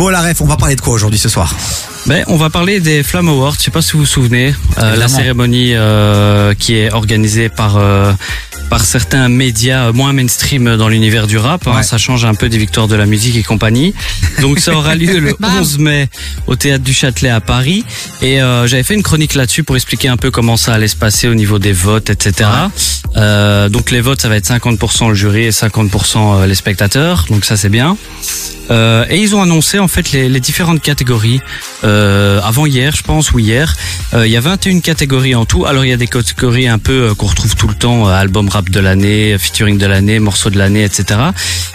Bon, la ref, on va parler de quoi aujourd'hui ce soir Ben, on va parler des Flamme Awards. Je sais pas si vous vous souvenez, euh, la cérémonie euh, qui est organisée par euh, par certains médias euh, moins mainstream dans l'univers du rap. hein. Ça change un peu des victoires de la musique et compagnie. Donc ça aura lieu le Bam. 11 mai au théâtre du Châtelet à Paris. Et euh, j'avais fait une chronique là-dessus pour expliquer un peu comment ça allait se passer au niveau des votes, etc. Euh, donc les votes, ça va être 50% le jury et 50% les spectateurs. Donc ça c'est bien. Euh, et ils ont annoncé en fait les, les différentes catégories euh, avant hier, je pense, ou hier. Euh, il y a 21 catégories en tout. Alors il y a des catégories un peu euh, qu'on retrouve tout le temps euh, album rap de l'année, featuring de l'année, morceau de l'année, etc.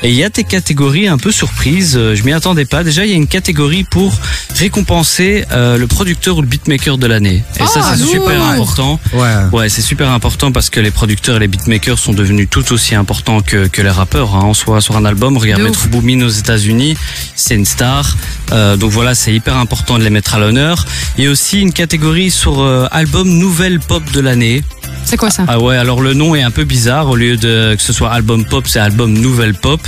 Et il y a des catégories un peu surprises. euh, je m'y attendais pas. Déjà il y a une catégorie pour récompenser euh, le producteur ou le beatmaker de l'année. Et ça Ah, c'est super important. Ouais. Ouais, c'est super important parce que les producteurs et les beatmakers sont devenus tout aussi importants que, que les rappeurs hein, en soi sur un album. Regarde De Metro. Boomin aux États-Unis, c'est une star. Euh, donc voilà, c'est hyper important de les mettre à l'honneur. Il y a aussi une catégorie sur euh, album nouvelle pop de l'année. C'est quoi ça Ah ouais, alors le nom est un peu bizarre. Au lieu de que ce soit album pop, c'est album nouvelle pop.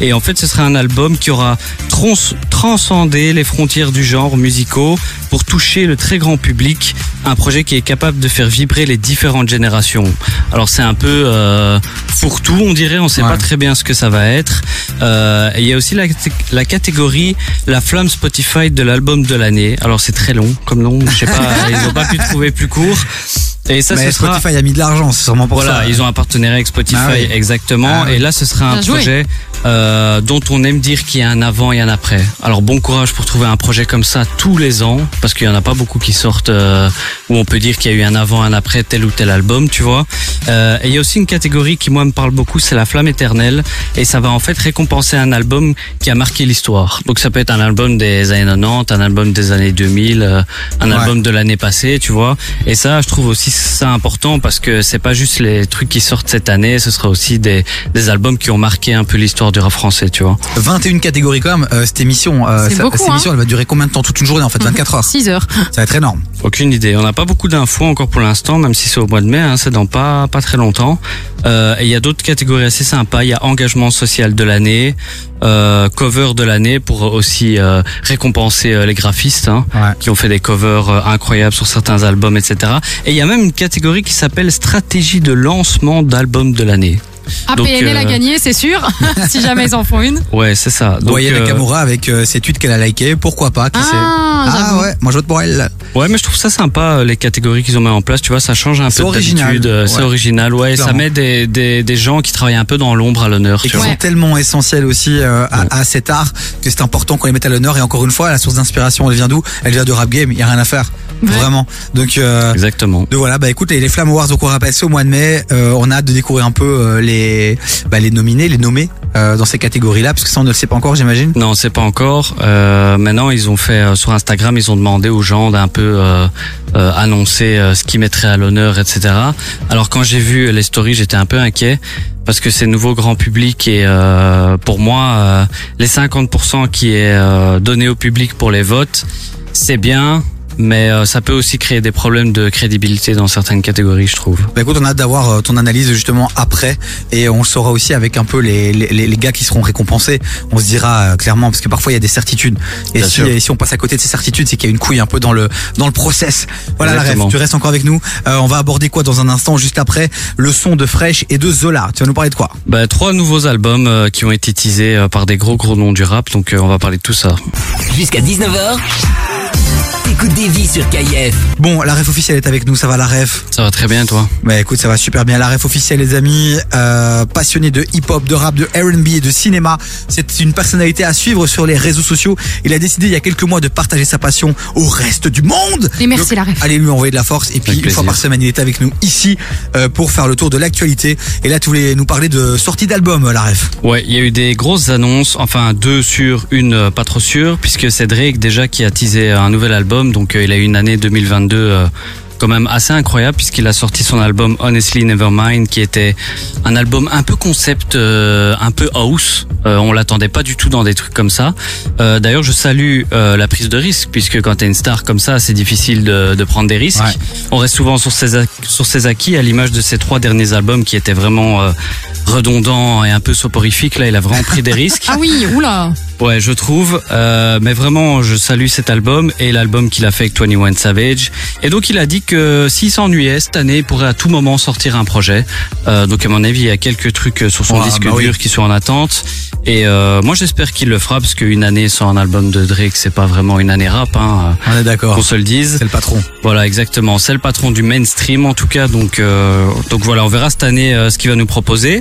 Et en fait, ce sera un album qui aura trans- transcendé les frontières du genre musicaux pour toucher le très grand public. Un projet qui est capable de faire vibrer les différentes générations. Alors c'est un peu euh, fourre-tout, on dirait. On sait Ouais. pas très bien ce que ça va être. Euh, et il y a aussi la, la catégorie la flamme Spotify de l'album de l'année. Alors c'est très long comme nom. Je sais pas, ils ont pas pu trouver plus court. Et ça, Mais ce sera. Spotify a mis de l'argent, c'est sûrement pour Voilà, ça. ils ont un partenariat avec Spotify, Ah oui. exactement. Ah oui. Et là, ce sera un Bien joué. Euh, dont on aime dire qu'il y a un avant et un après. Alors bon courage pour trouver un projet comme ça tous les ans, parce qu'il y en a pas beaucoup qui sortent euh, où on peut dire qu'il y a eu un avant, un après tel ou tel album, tu vois. Euh, et il y a aussi une catégorie qui moi me parle beaucoup, c'est la flamme éternelle, et ça va en fait récompenser un album qui a marqué l'histoire. Donc ça peut être un album des années 90, un album des années 2000, euh, un Ouais. album de l'année passée, tu vois. Et ça, je trouve aussi ça important parce que c'est pas juste les trucs qui sortent cette année, ce sera aussi des, des albums qui ont marqué un peu l'histoire du rap français, tu vois. 21 catégories quand même. Euh, cette émission, euh, C'est ça- beaucoup, cette hein. émission, elle va durer combien de temps? Toute une journée en fait, 24 heures. 6 heures. Ça va être énorme. Aucune idée. On n'a pas beaucoup d'infos encore pour l'instant, même si c'est au mois de mai, hein, c'est dans pas pas très longtemps. Euh, et il y a d'autres catégories assez sympas. Il y a engagement social de l'année, euh, cover de l'année pour aussi euh, récompenser euh, les graphistes hein, Ouais. qui ont fait des covers euh, incroyables sur certains albums, etc. Et il y a même une catégorie qui s'appelle stratégie de lancement d'album de l'année. APNL euh, a gagné, c'est sûr, si jamais ils en font une. Ouais, c'est ça. Donc, Voyez euh, Nakamura avec euh, ses tweets qu'elle a likés, pourquoi pas Qui sait Ah, Ah ouais, moi je vote pour elle. Ouais, mais je trouve ça sympa euh, les catégories qu'ils ont mis en place. Tu vois, ça change un C'est peu original, d'habitude. euh, C'est ouais. original, ouais. et Ça met des, des des gens qui travaillent un peu dans l'ombre à l'honneur. Et Tu qui vois. sont tellement essentiels aussi euh, à, Ouais. à cet art que c'est important qu'on les mette à l'honneur. Et encore une fois, la source d'inspiration, elle vient d'où? Elle vient de rap game. Il y a rien à faire, Ouais. vraiment. Donc euh, Exactement. Donc voilà, bah écoute, les, les Flamme Awards, donc on rappelle, c'est au mois de mai. Euh, on a hâte de découvrir un peu euh, les, bah, les euh, dans ces catégories-là, parce que ça on ne le sait pas encore, j'imagine. Non, c'est pas encore. Euh, maintenant, ils ont fait euh, sur Instagram, ils ont demandé aux gens d'un peu euh, euh, annoncer ce qu'ils mettraient à l'honneur, etc. Alors quand j'ai vu les stories, j'étais un peu inquiet parce que c'est nouveau grand public et pour moi, les 50% qui est donné au public pour les votes, c'est bien. Mais euh, ça peut aussi créer des problèmes de crédibilité dans certaines catégories, je trouve. Bah écoute, on a hâte d'avoir euh, ton analyse justement après, et on le saura aussi avec un peu les, les, les gars qui seront récompensés. On se dira euh, clairement, parce que parfois il y a des certitudes. Et si, et si on passe à côté de ces certitudes, c'est qu'il y a une couille un peu dans le dans le process. Voilà la ref, tu restes encore avec nous. Euh, on va aborder quoi dans un instant, juste après le son de Fresh et de Zola. Tu vas nous parler de quoi? Bah, trois nouveaux albums euh, qui ont été teasés euh, par des gros gros noms du rap, donc euh, on va parler de tout ça. Jusqu'à 19h, écoute des vies sur KIF. Bon, la ref officielle est avec nous, ça va la ref? Ça va très bien, toi? Bah écoute, ça va super bien. La ref officielle, les amis, euh, passionné de hip-hop, de rap, de R&B et de cinéma. C'est une personnalité à suivre sur les réseaux sociaux. Il a décidé il y a quelques mois de partager sa passion au reste du monde. Et merci, la ref. Allez lui envoyer de la force. Et puis Avec une fois par semaine, il est avec nous ici euh, pour faire le tour de l'actualité. Et là, tu voulais nous parler de sortie d'album, la ref. Ouais, il y a eu des grosses annonces, enfin deux sur une euh, pas trop sûre, puisque c'est Drake déjà qui a teasé un nouvel album, donc euh, il a eu une année 2022 euh, quand même assez incroyable puisqu'il a sorti son album Honestly Nevermind qui était un album un peu concept, euh, un peu house. Euh, on l'attendait pas du tout dans des trucs comme ça. Euh, D'ailleurs, je salue la prise de risque puisque quand t'es une star comme ça, c'est difficile de, de prendre des risques. Ouais. On reste souvent sur ses, sur ses acquis à l'image de ses trois derniers albums qui étaient vraiment euh, redondants et un peu soporifiques. Là, il a vraiment pris des risques. Ah oui, oula. Ouais, je trouve. Euh, mais vraiment, je salue cet album et l'album qu'il a fait avec 21 Savage. Et donc, il a dit que s'il s'ennuyait cette année, il pourrait à tout moment sortir un projet. Euh, donc, à mon avis, il y a quelques trucs sur son Ouais, disque bah oui. dur qui sont en attente. Et euh, moi, j'espère qu'il le fera parce qu'une année sans un album de Drake, c'est pas vraiment une année rap. Hein, On est d'accord. qu'on se le dise. C'est le patron. Voilà, exactement. C'est le patron du mainstream en tout cas. Donc, euh, donc voilà, on verra cette année euh, ce qu'il va nous proposer.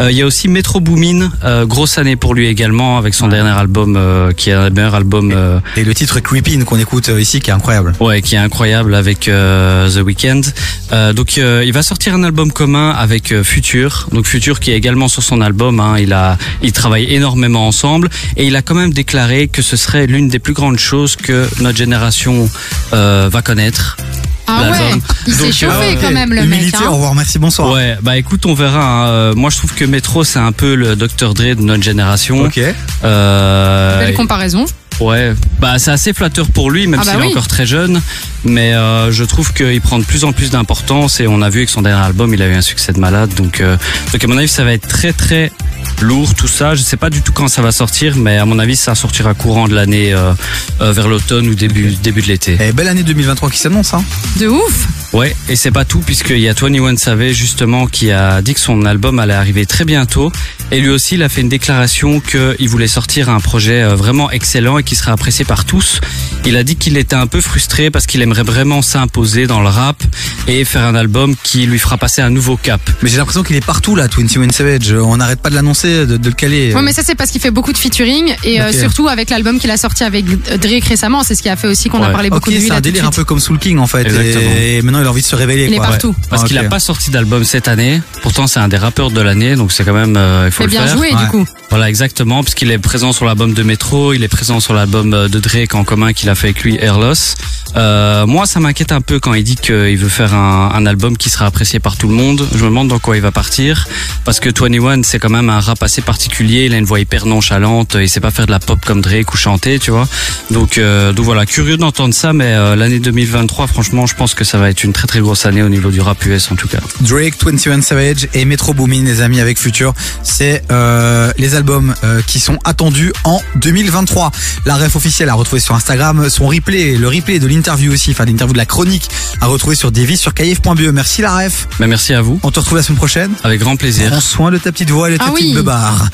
Euh, Il y a aussi Metro Boomin, euh, grosse année pour lui également avec son dernier album euh, qui est un meilleur album. euh, Et le titre Creepin qu'on écoute ici qui est incroyable. Ouais, qui est incroyable avec The Weeknd. Donc, il va sortir un album commun avec Future. Donc, Future qui est également sur son album. Hein, il a, il travaille énormément ensemble et il a quand même déclaré que ce serait l'une des plus grandes choses que notre génération euh, va connaître. Ah ouais, il s'est chauffé euh, quand même le mec. Humilité, hein. au revoir, merci, bonsoir. Ouais, bah écoute, on verra. hein. Euh, Moi, je trouve que Metro, c'est un peu le Dr Dre de notre génération. Ok. Euh, Belle comparaison. Ouais, bah c'est assez flatteur pour lui, même Ah bah s'il est encore très jeune. Mais euh, je trouve qu'il prend de plus en plus d'importance et on a vu avec son dernier album, il a eu un succès de malade. Donc, euh, donc à mon avis, ça va être très très lourd tout ça. Je sais pas du tout quand ça va sortir, mais à mon avis, ça sortira courant de l'année euh, euh, vers l'automne ou début début de l'été. Et belle année 2023 qui s'annonce, hein. De ouf. Ouais, et c'est pas tout puisqu'il y a 21 Savage justement qui a dit que son album allait arriver très bientôt et lui aussi il a fait une déclaration qu'il voulait sortir un projet euh, vraiment excellent et qui serait apprécié par tous. Il a dit qu'il était un peu frustré parce qu'il aimerait vraiment s'imposer dans le rap et faire un album qui lui fera passer un nouveau cap. Mais j'ai l'impression qu'il est partout là, 21 Savage. On n'arrête pas de l'annoncer, de, de le caler. Ouais, mais ça c'est parce qu'il fait beaucoup de featuring et euh, surtout avec l'album qu'il a sorti avec Drake récemment, c'est ce qui a fait aussi qu'on a Ouais. parlé beaucoup de lui c'est un délire un peu comme Soul King en fait. Exactement. Et maintenant il a envie de se révéler. Il est partout. Parce Ah, qu'il ok. a pas sorti d'album cette année. Pourtant c'est un des rappeurs de l'année, donc c'est quand même euh, faut le bien faire. joué Ouais. du coup. Voilà, exactement, puisqu'il est présent sur l'album de Metro, il est présent sur l'album euh, de Drake en commun qu'il a fait avec lui, Airloss. Euh, moi, ça m'inquiète un peu quand il dit qu'il veut faire un, un album qui sera apprécié par tout le monde. Je me demande dans quoi il va partir, parce que 21, c'est quand même un rap assez particulier, il a une voix hyper nonchalante, il sait pas faire de la pop comme Drake ou chanter, tu vois. Donc, euh, donc voilà, curieux d'entendre ça, mais euh, l'année 2023, franchement, je pense que ça va être une très très grosse année au niveau du rap US en tout cas. Drake, 21 Savage et Metro Boomin, les amis, avec Future. C'est euh, les albums euh, qui sont attendus en 2023. La ref officielle à retrouver sur Instagram. Son replay, le replay de l'interview aussi, enfin l'interview de la chronique à retrouver sur Davis sur kaif.be. Merci la ref. Mais merci à vous, On te retrouve la semaine prochaine. avec grand plaisir. Prends soin de ta petite voix et de ta Ah petite oui. beubare.